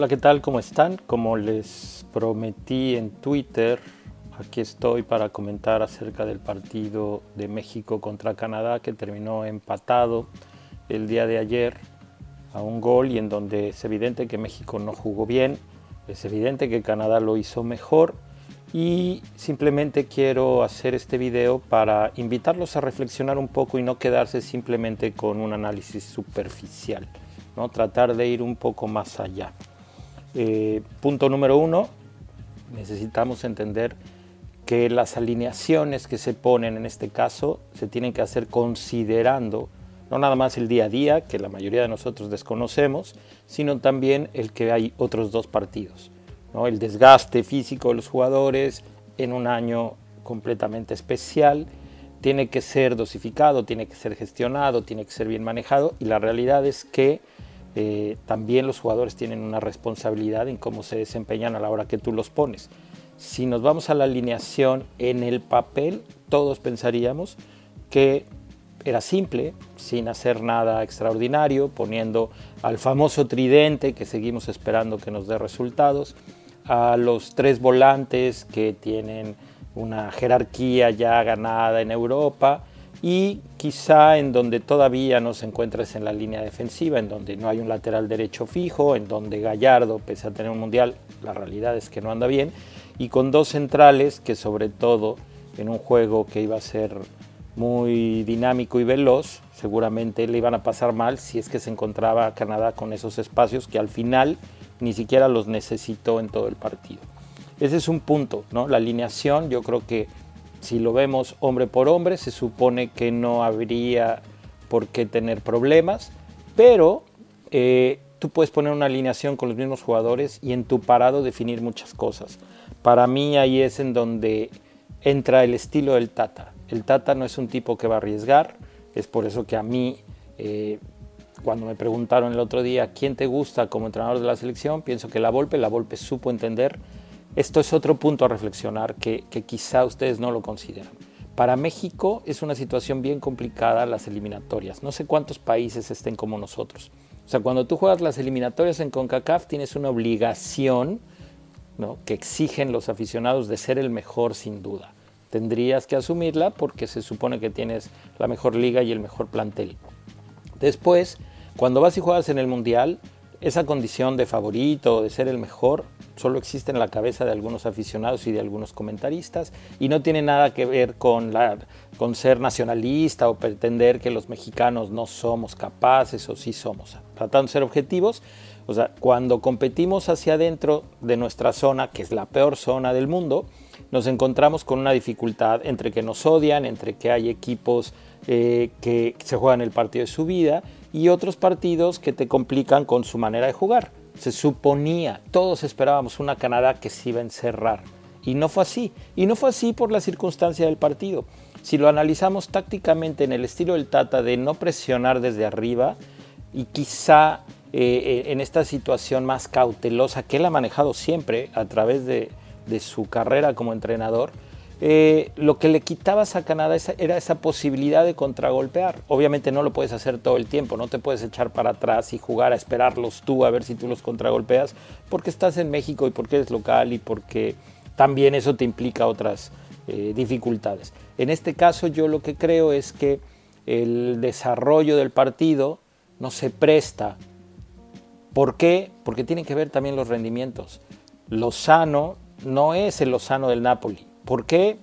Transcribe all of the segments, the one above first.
Hola, ¿qué tal? ¿Cómo están? Como les prometí en Twitter, aquí estoy para comentar acerca del partido de México contra Canadá que terminó empatado el día de ayer a un gol y en donde es evidente que México no jugó bien, es evidente que Canadá lo hizo mejor y simplemente quiero hacer este video para invitarlos a reflexionar un poco y no quedarse simplemente con un análisis superficial, ¿no? tratar de ir un poco más allá. Eh, punto número uno, necesitamos entender que las alineaciones que se ponen en este caso se tienen que hacer considerando no nada más el día a día, que la mayoría de nosotros desconocemos, sino también el que hay otros dos partidos. El desgaste físico de los jugadores en un año completamente especial tiene que ser dosificado, tiene que ser gestionado, tiene que ser bien manejado y la realidad es que eh, también los jugadores tienen una responsabilidad en cómo se desempeñan a la hora que tú los pones. Si nos vamos a la alineación en el papel, todos pensaríamos que era simple, sin hacer nada extraordinario, poniendo al famoso tridente que seguimos esperando que nos dé resultados, a los tres volantes que tienen una jerarquía ya ganada en Europa, y quizá en donde todavía no se encuentres en la línea defensiva, en donde no hay un lateral derecho fijo, en donde Gallardo, pese a tener un mundial, la realidad es que no anda bien, y con dos centrales que sobre todo en un juego que iba a ser muy dinámico y veloz, seguramente le iban a pasar mal si es que se encontraba Canadá con esos espacios que al final ni siquiera los necesitó en todo el partido. Ese es un punto, ¿no? La alineación yo creo que si lo vemos hombre por hombre, se supone que no habría por qué tener problemas, pero eh, tú puedes poner una alineación con los mismos jugadores y en tu parado definir muchas cosas. Para mí ahí es en donde entra el estilo del Tata. El Tata no es un tipo que va a arriesgar, es por eso que a mí, eh, cuando me preguntaron el otro día quién te gusta como entrenador de la selección, pienso que la Volpe, la Volpe supo entender esto es otro punto a reflexionar que, quizá ustedes no lo consideran. Para México es una situación bien complicada las eliminatorias. No sé cuántos países estén como nosotros. O sea, cuando tú juegas las eliminatorias en CONCACAF tienes una obligación ¿no? que exigen los aficionados de ser el mejor sin duda. Tendrías que asumirla porque se supone que tienes la mejor liga y el mejor plantel. Después, cuando vas y juegas en el Mundial, esa condición de favorito, de ser el mejor, solo existe en la cabeza de algunos aficionados y de algunos comentaristas y no tiene nada que ver con, con ser nacionalista o pretender que los mexicanos no somos capaces o sí somos. Tratando de ser objetivos, o sea, cuando competimos hacia adentro de nuestra zona, que es la peor zona del mundo, nos encontramos con una dificultad entre que nos odian, entre que hay equipos eh, que se juegan el partido de su vida y otros partidos que te complican con su manera de jugar. Se suponía, todos esperábamos una Canadá que se iba a encerrar. Y no fue así. Y no fue así por la circunstancia del partido. Si lo analizamos tácticamente en el estilo del Tata de no presionar desde arriba y quizá eh, en esta situación más cautelosa que él ha manejado siempre a través de su carrera como entrenador, eh, lo que le quitabas a Canadá era esa posibilidad de contragolpear. Obviamente no lo puedes hacer todo el tiempo, no te puedes echar para atrás y jugar a esperarlos tú a ver si tú los contragolpeas, porque estás en México y porque eres local y porque también eso te implica otras eh, dificultades. En este caso yo lo que creo es que el desarrollo del partido no se presta. ¿Por qué? Porque tienen que ver también los rendimientos. Lozano no es el Lozano del Napoli ¿Por qué?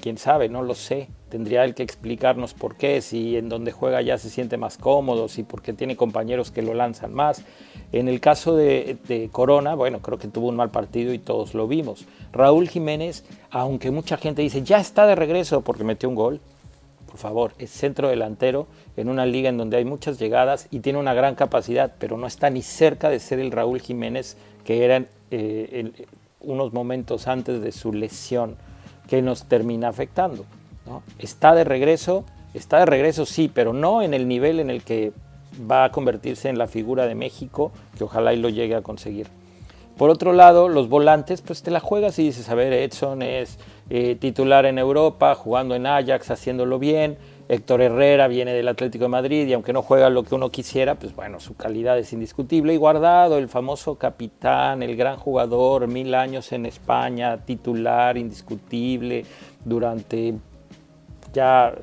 Quién sabe, no lo sé. Tendría él que explicarnos por qué, si en donde juega ya se siente más cómodo, si porque tiene compañeros que lo lanzan más. En el caso de, Corona, bueno, creo que tuvo un mal partido y todos lo vimos. Raúl Jiménez, aunque mucha gente dice, ya está de regreso porque metió un gol, por favor, es centro delantero en una liga en donde hay muchas llegadas y tiene una gran capacidad, pero no está ni cerca de ser el Raúl Jiménez que era eh, unos momentos antes de su lesión que nos termina afectando. Está de regreso, está de regreso sí, pero no en el nivel en el que va a convertirse en la figura de México, que ojalá y lo llegue a conseguir. Por otro lado, los volantes, pues te la juegas y dices, a ver, Edson es eh, titular en Europa, jugando en Ajax, haciéndolo bien, Héctor Herrera viene del Atlético de Madrid y aunque no juega lo que uno quisiera, pues bueno, su calidad es indiscutible. Y Guardado, el famoso capitán, el gran jugador, mil años en España, titular, indiscutible, durante ya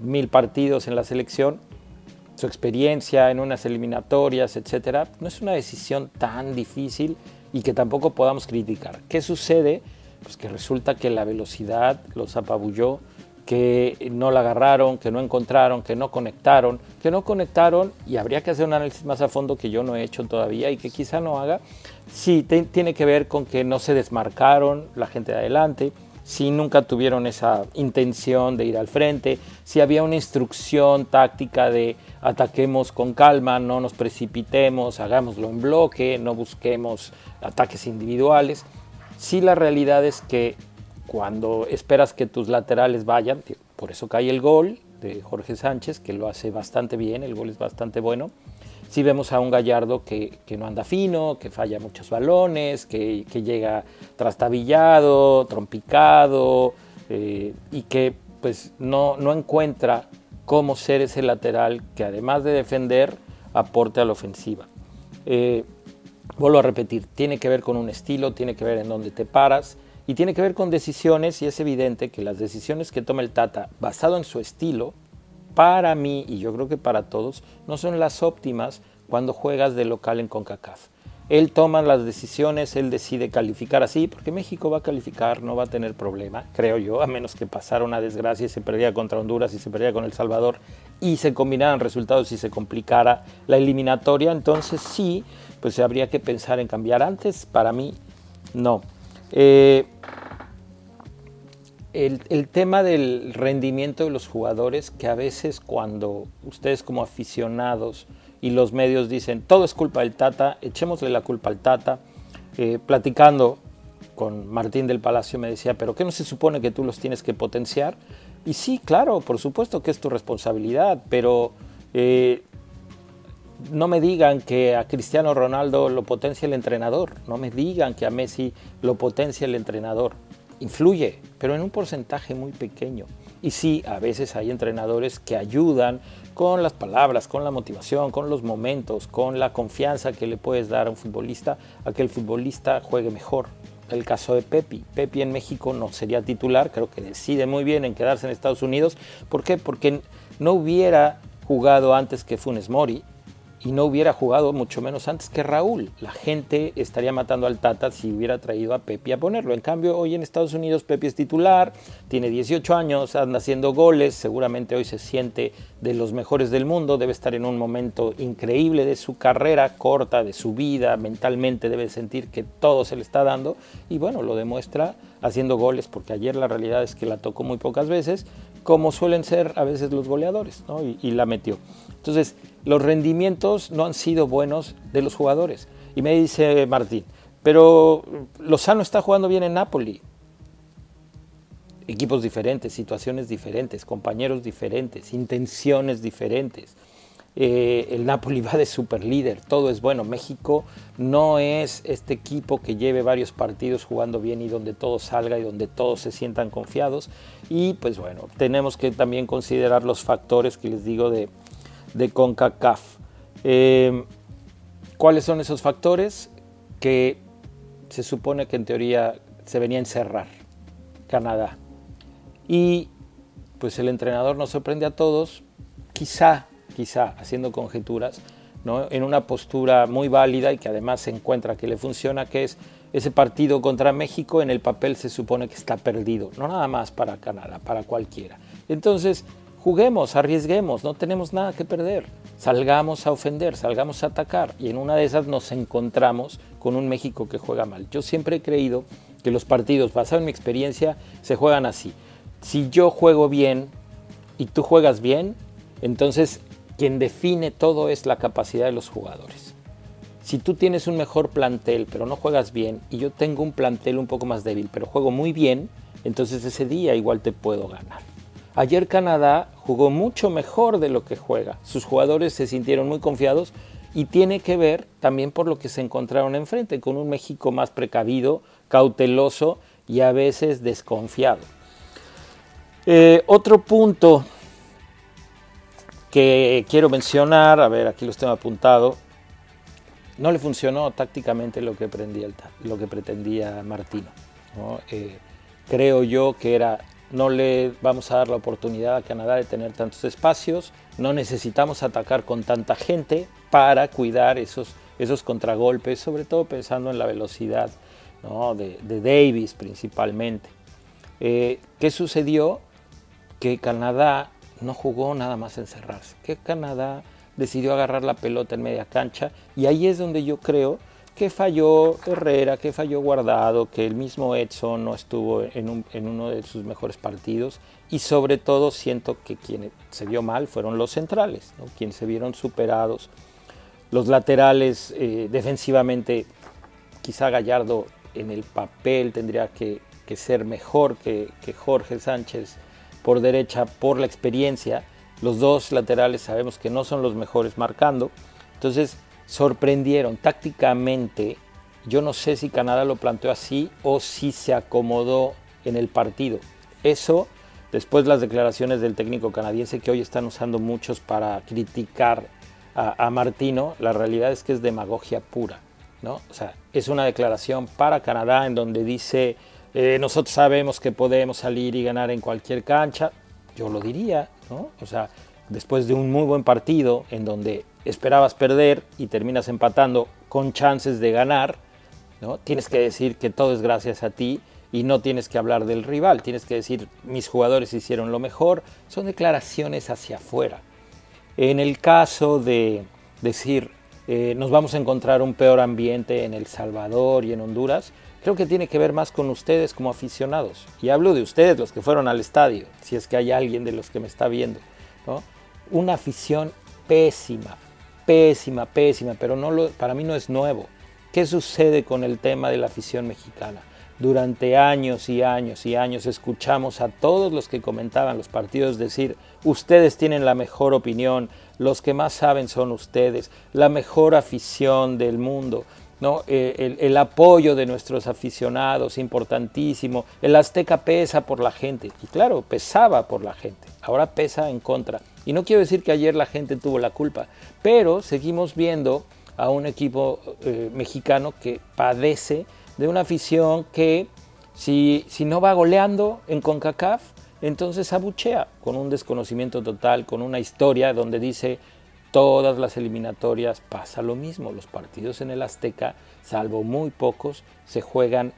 mil partidos en la selección, su experiencia en unas eliminatorias, etcétera, no es una decisión tan difícil y que tampoco podamos criticar. ¿Qué sucede? Pues que resulta que la velocidad los apabulló, que no la agarraron, que no encontraron, que no conectaron, que no conectaron y habría que hacer un análisis más a fondo que yo no he hecho todavía y que quizá no haga. Sí, tiene que ver con que no se desmarcaron la gente de adelante, si nunca tuvieron esa intención de ir al frente, si había una instrucción táctica de ataquemos con calma, no nos precipitemos, hagámoslo en bloque, no busquemos ataques individuales. Si la realidad es que cuando esperas que tus laterales vayan, por eso cae el gol de Jorge Sánchez, que lo hace bastante bien, el gol es bastante bueno, si vemos a un Gallardo que, no anda fino, que falla muchos balones, que, llega trastabillado, trompicado eh, y que pues no, no encuentra cómo ser ese lateral que además de defender aporte a la ofensiva. Eh, vuelvo a repetir, tiene que ver con un estilo, tiene que ver en dónde te paras y tiene que ver con decisiones y es evidente que las decisiones que toma el Tata basado en su estilo para mí, y yo creo que para todos, no son las óptimas cuando juegas de local en CONCACAF. Él toma las decisiones, él decide calificar así, porque México va a calificar, no va a tener problema, creo yo, a menos que pasara una desgracia y se perdiera contra Honduras y se perdiera con El Salvador y se combinaran resultados y se complicara la eliminatoria, entonces sí, pues habría que pensar en cambiar antes, para mí no. Eh, el, tema del rendimiento de los jugadores, que a veces cuando ustedes como aficionados y los medios dicen, todo es culpa del Tata, echémosle la culpa al Tata, eh, platicando con Martín del Palacio me decía, pero ¿qué no se supone que tú los tienes que potenciar? Y sí, claro, por supuesto que es tu responsabilidad, pero eh, no me digan que a Cristiano Ronaldo lo potencia el entrenador, no me digan que a Messi lo potencia el entrenador influye, pero en un porcentaje muy pequeño. Y sí, a veces hay entrenadores que ayudan con las palabras, con la motivación, con los momentos, con la confianza que le puedes dar a un futbolista, a que el futbolista juegue mejor. El caso de Pepi. Pepi en México no sería titular, creo que decide muy bien en quedarse en Estados Unidos. ¿Por qué? Porque no hubiera jugado antes que Funes Mori, y no hubiera jugado mucho menos antes que Raúl. La gente estaría matando al Tata si hubiera traído a Pepe a ponerlo. En cambio, hoy en Estados Unidos Pepe es titular, tiene 18 años, anda haciendo goles, seguramente hoy se siente de los mejores del mundo, debe estar en un momento increíble de su carrera corta, de su vida, mentalmente debe sentir que todo se le está dando y bueno, lo demuestra haciendo goles porque ayer la realidad es que la tocó muy pocas veces, como suelen ser a veces los goleadores, ¿no? y, la metió. Entonces, los rendimientos no han sido buenos de los jugadores. Y me dice Martín, pero Lozano está jugando bien en Napoli. Equipos diferentes, situaciones diferentes, compañeros diferentes, intenciones diferentes. Eh, el Napoli va de super líder, todo es bueno. México no es este equipo que lleve varios partidos jugando bien y donde todo salga y donde todos se sientan confiados. Y pues bueno, tenemos que también considerar los factores que les digo de, de CONCACAF. Eh, ¿Cuáles son esos factores que se supone que en teoría se venía a encerrar? Canadá. Y pues el entrenador nos sorprende a todos, quizá, quizá, haciendo conjeturas, ¿no? en una postura muy válida y que además se encuentra que le funciona, que es ese partido contra México en el papel se supone que está perdido, no nada más para Canadá, para cualquiera. Entonces, Juguemos, arriesguemos, no tenemos nada que perder. Salgamos a ofender, salgamos a atacar y en una de esas nos encontramos con un México que juega mal. Yo siempre he creído que los partidos, basado en mi experiencia, se juegan así. Si yo juego bien y tú juegas bien, entonces quien define todo es la capacidad de los jugadores. Si tú tienes un mejor plantel pero no juegas bien y yo tengo un plantel un poco más débil pero juego muy bien, entonces ese día igual te puedo ganar. Ayer Canadá jugó mucho mejor de lo que juega. Sus jugadores se sintieron muy confiados y tiene que ver también por lo que se encontraron enfrente, con un México más precavido, cauteloso y a veces desconfiado. Eh, otro punto que quiero mencionar, a ver, aquí los tengo apuntado, no le funcionó tácticamente lo que, lo que pretendía Martino. Eh, creo yo que era, no le vamos a dar la oportunidad a Canadá de tener tantos espacios, no necesitamos atacar con tanta gente para cuidar esos, esos contragolpes, sobre todo pensando en la velocidad de, Davis principalmente. Eh, ¿Qué sucedió? Que Canadá no jugó nada más encerrarse, que Canadá decidió agarrar la pelota en media cancha y ahí es donde yo creo que falló Herrera, que falló Guardado, que el mismo Edson no estuvo en, uno de sus mejores partidos y sobre todo siento que quien se vio mal fueron los centrales, quienes se vieron superados. Los laterales eh, defensivamente, quizá Gallardo en el papel tendría que, ser mejor que, que Jorge Sánchez por derecha por la experiencia. Los dos laterales sabemos que no son los mejores marcando. Entonces sorprendieron tácticamente. Yo no sé si Canadá lo planteó así o si se acomodó en el partido. Eso, después las declaraciones del técnico canadiense que hoy están usando muchos para criticar a, Martino, la realidad es que es demagogia pura. ¿no? O sea, es una declaración para Canadá en donde dice, eh, nosotros sabemos que podemos salir y ganar en cualquier cancha. Yo lo diría. O sea, después de un muy buen partido en donde esperabas perder y terminas empatando con chances de ganar, ¿no? Tienes que decir que todo es gracias a ti y no tienes que hablar del rival, tienes que decir mis jugadores hicieron lo mejor, son declaraciones hacia afuera. En el caso de decir eh, nos vamos a encontrar un peor ambiente en El Salvador y en Honduras, creo que tiene que ver más con ustedes como aficionados. Y hablo de ustedes, los que fueron al estadio, si es que hay alguien de los que me está viendo. Una afición pésima, pésima, pésima, pero no lo, para mí no es nuevo. ¿Qué sucede con el tema de la afición mexicana? Durante años y años y años escuchamos a todos los que comentaban los partidos decir, ustedes tienen la mejor opinión, los que más saben son ustedes, la mejor afición del mundo. ¿no? Eh, el, apoyo de nuestros aficionados, importantísimo. El Azteca pesa por la gente, y claro, pesaba por la gente, ahora pesa en contra. Y no quiero decir que ayer la gente tuvo la culpa, pero seguimos viendo a un equipo eh, mexicano que padece de una afición que si, si no va goleando en CONCACAF, entonces abuchea con un desconocimiento total, con una historia donde dice todas las eliminatorias pasa lo mismo. Los partidos en el Azteca, salvo muy pocos, se juegan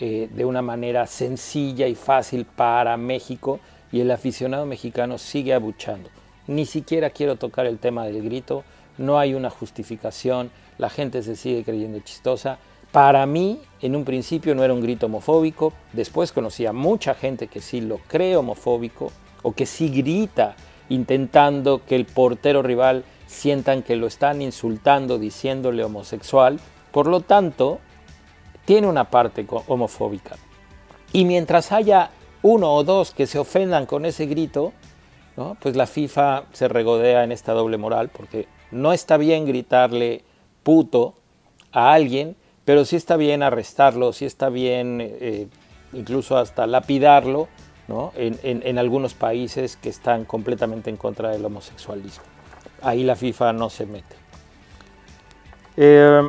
eh, de una manera sencilla y fácil para México y el aficionado mexicano sigue abuchando. Ni siquiera quiero tocar el tema del grito, no hay una justificación, la gente se sigue creyendo chistosa. Para mí, en un principio no era un grito homofóbico, después conocí a mucha gente que sí lo cree homofóbico o que sí grita intentando que el portero rival sientan que lo están insultando diciéndole homosexual. Por lo tanto, tiene una parte homofóbica. Y mientras haya uno o dos que se ofendan con ese grito, pues la FIFA se regodea en esta doble moral porque no está bien gritarle puto a alguien, pero sí está bien arrestarlo, sí está bien eh, incluso hasta lapidarlo en, algunos países que están completamente en contra del homosexualismo. Ahí la FIFA no se mete. Eh,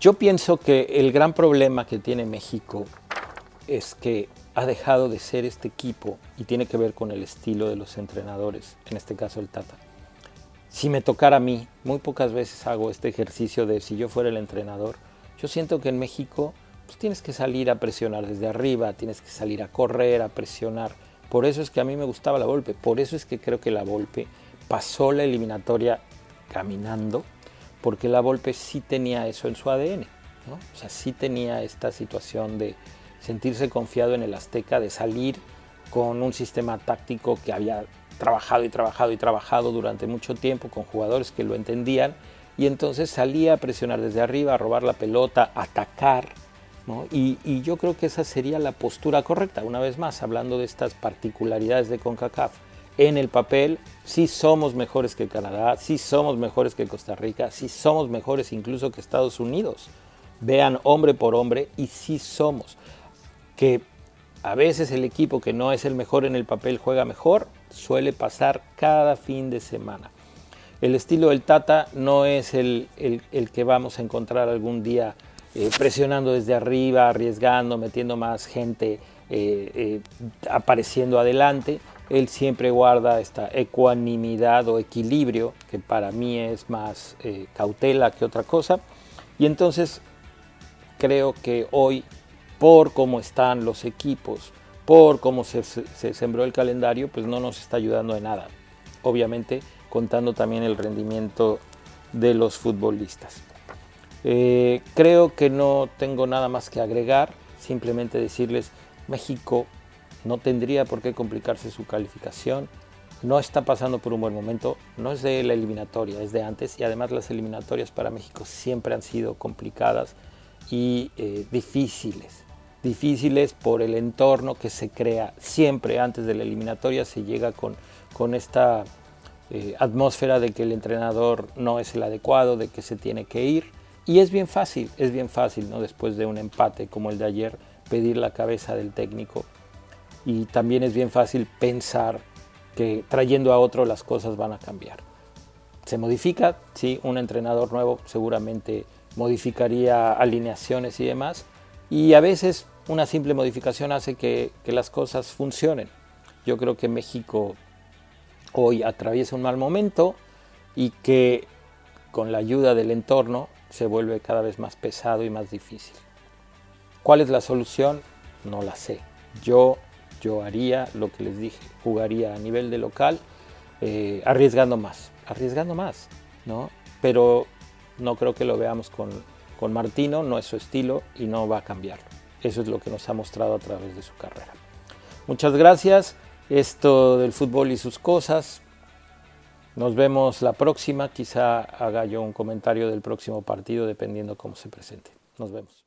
yo pienso que el gran problema que tiene México es que ha dejado de ser este equipo y tiene que ver con el estilo de los entrenadores, en este caso el Tata. Si me tocara a mí, muy pocas veces hago este ejercicio de si yo fuera el entrenador, yo siento que en México pues, tienes que salir a presionar desde arriba, tienes que salir a correr, a presionar. Por eso es que a mí me gustaba la Volpe, por eso es que creo que la Volpe pasó la eliminatoria caminando, porque la Volpe sí tenía eso en su ADN, o sea, sí tenía esta situación de, sentirse confiado en el Azteca, de salir con un sistema táctico que había trabajado y trabajado y trabajado durante mucho tiempo con jugadores que lo entendían y entonces salía a presionar desde arriba, a robar la pelota, atacar. Y, y, yo creo que esa sería la postura correcta, una vez más, hablando de estas particularidades de CONCACAF. En el papel, sí somos mejores que Canadá, sí somos mejores que Costa Rica, sí somos mejores incluso que Estados Unidos. Vean hombre por hombre y sí somos que a veces el equipo que no es el mejor en el papel juega mejor, suele pasar cada fin de semana. El estilo del Tata no es el, que vamos a encontrar algún día eh, presionando desde arriba, arriesgando, metiendo más gente, eh, eh, apareciendo adelante. Él siempre guarda esta ecuanimidad o equilibrio, que para mí es más cautela que otra cosa. Y entonces creo que hoy, por cómo están los equipos, por cómo se, sembró el calendario, pues no nos está ayudando de nada. Obviamente contando también el rendimiento de los futbolistas. Eh, creo que no tengo nada más que agregar, simplemente decirles, México no tendría por qué complicarse su calificación, no está pasando por un buen momento, no es de la eliminatoria, es de antes y además las eliminatorias para México siempre han sido complicadas y eh, difíciles. Difíciles por el entorno que se crea siempre antes de la eliminatoria, se llega con, con esta eh, atmósfera de que el entrenador no es el adecuado, de que se tiene que ir. Y es bien fácil, es bien fácil, ¿no? Después de un empate como el de ayer, pedir la cabeza del técnico. Y también es bien fácil pensar que trayendo a otro las cosas van a cambiar. Se modifica, sí, un entrenador nuevo seguramente modificaría alineaciones y demás, y a veces una simple modificación hace que, las cosas funcionen. Yo creo que México hoy atraviesa un mal momento y que con la ayuda del entorno se vuelve cada vez más pesado y más difícil. ¿Cuál es la solución? No la sé. Yo yo haría lo que les dije, jugaría a nivel de local, eh, arriesgando más, arriesgando más, ¿no? Pero no creo que lo veamos con, con Martino, no es su estilo y no va a cambiarlo. Eso es lo que nos ha mostrado a través de su carrera. Muchas gracias. Esto del fútbol y sus cosas. Nos vemos la próxima. Quizá haga yo un comentario del próximo partido dependiendo cómo se presente. Nos vemos.